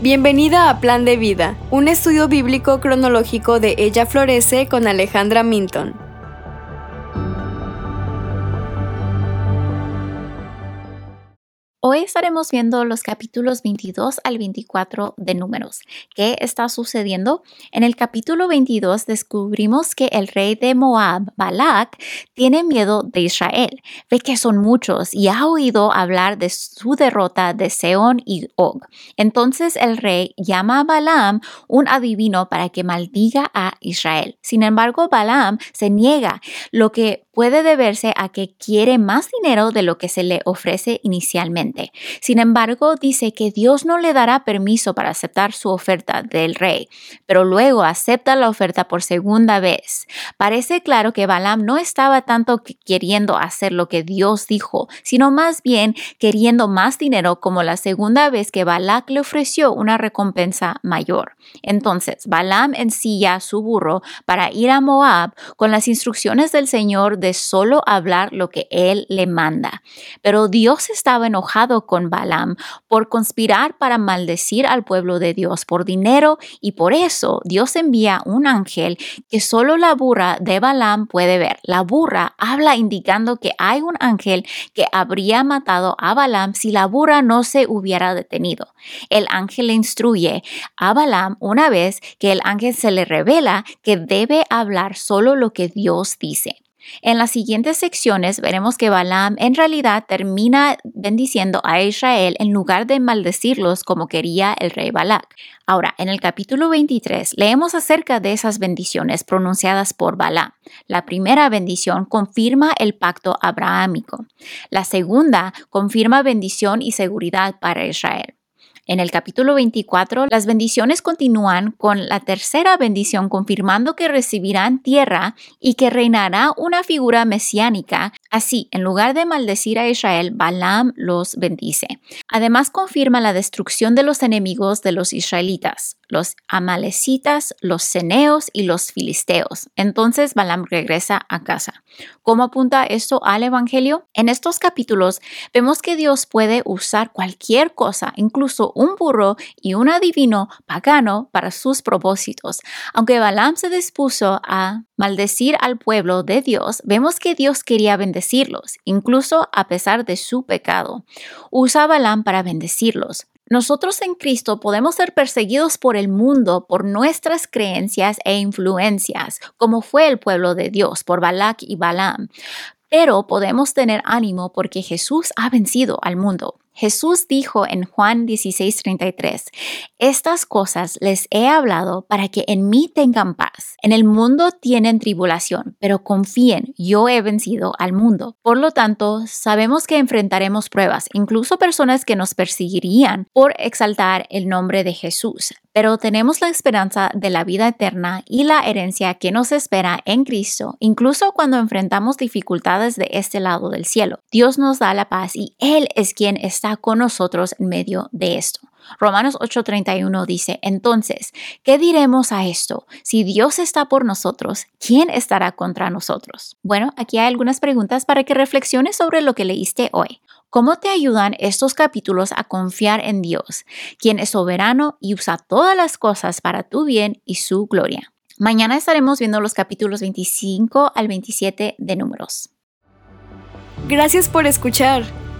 Bienvenida a Plan de Vida, un estudio bíblico cronológico de Ella Florece con Alejandra Minton. Hoy estaremos viendo los capítulos 22 al 24 de Números. ¿Qué está sucediendo? En el capítulo 22 descubrimos que el rey de Moab, Balak, tiene miedo de Israel. Ve que son muchos y ha oído hablar de su derrota de Seón y Og. Entonces el rey llama a Balaam, un adivino, para que maldiga a Israel. Sin embargo, Balaam se niega, lo que puede deberse a que quiere más dinero de lo que se le ofrece inicialmente. Sin embargo, dice que Dios no le dará permiso para aceptar su oferta del rey, pero luego acepta la oferta por segunda vez. Parece claro que Balaam no estaba tanto queriendo hacer lo que Dios dijo, sino más bien queriendo más dinero como la segunda vez que Balak le ofreció una recompensa mayor. Entonces, Balaam ensilla su burro para ir a Moab con las instrucciones del Señor de solo hablar lo que él le manda. Pero Dios estaba enojado con Balaam por conspirar para maldecir al pueblo de Dios por dinero y por eso Dios envía un ángel que solo la burra de Balaam puede ver. La burra habla indicando que hay un ángel que habría matado a Balaam si la burra no se hubiera detenido. El ángel le instruye a Balaam una vez que el ángel se le revela que debe hablar solo lo que Dios dice. En las siguientes secciones veremos que Balaam en realidad termina bendiciendo a Israel en lugar de maldecirlos como quería el rey Balak. Ahora, en el capítulo 23 leemos acerca de esas bendiciones pronunciadas por Balaam. La primera bendición confirma el pacto abrahámico. La segunda confirma bendición y seguridad para Israel. En el capítulo 24, las bendiciones continúan con la tercera bendición confirmando que recibirán tierra y que reinará una figura mesiánica. Así, en lugar de maldecir a Israel, Balaam los bendice. Además, confirma la destrucción de los enemigos de los israelitas los amalecitas, los ceneos y los filisteos. Entonces Balaam regresa a casa. ¿Cómo apunta esto al Evangelio? En estos capítulos vemos que Dios puede usar cualquier cosa, incluso un burro y un adivino pagano para sus propósitos. Aunque Balaam se dispuso a maldecir al pueblo de Dios, vemos que Dios quería bendecirlos, incluso a pesar de su pecado. Usa Balaam para bendecirlos. Nosotros en Cristo podemos ser perseguidos por el mundo por nuestras creencias e influencias, como fue el pueblo de Dios por Balak y Balaam. Pero podemos tener ánimo porque Jesús ha vencido al mundo. Jesús dijo en Juan 16:33, Estas cosas les he hablado para que en mí tengan paz. En el mundo tienen tribulación, pero confíen, yo he vencido al mundo. Por lo tanto, sabemos que enfrentaremos pruebas, incluso personas que nos perseguirían por exaltar el nombre de Jesús pero tenemos la esperanza de la vida eterna y la herencia que nos espera en Cristo, incluso cuando enfrentamos dificultades de este lado del cielo. Dios nos da la paz y Él es quien está con nosotros en medio de esto. Romanos 8:31 dice, entonces, ¿qué diremos a esto? Si Dios está por nosotros, ¿quién estará contra nosotros? Bueno, aquí hay algunas preguntas para que reflexiones sobre lo que leíste hoy. ¿Cómo te ayudan estos capítulos a confiar en Dios, quien es soberano y usa todas las cosas para tu bien y su gloria? Mañana estaremos viendo los capítulos 25 al 27 de Números. Gracias por escuchar.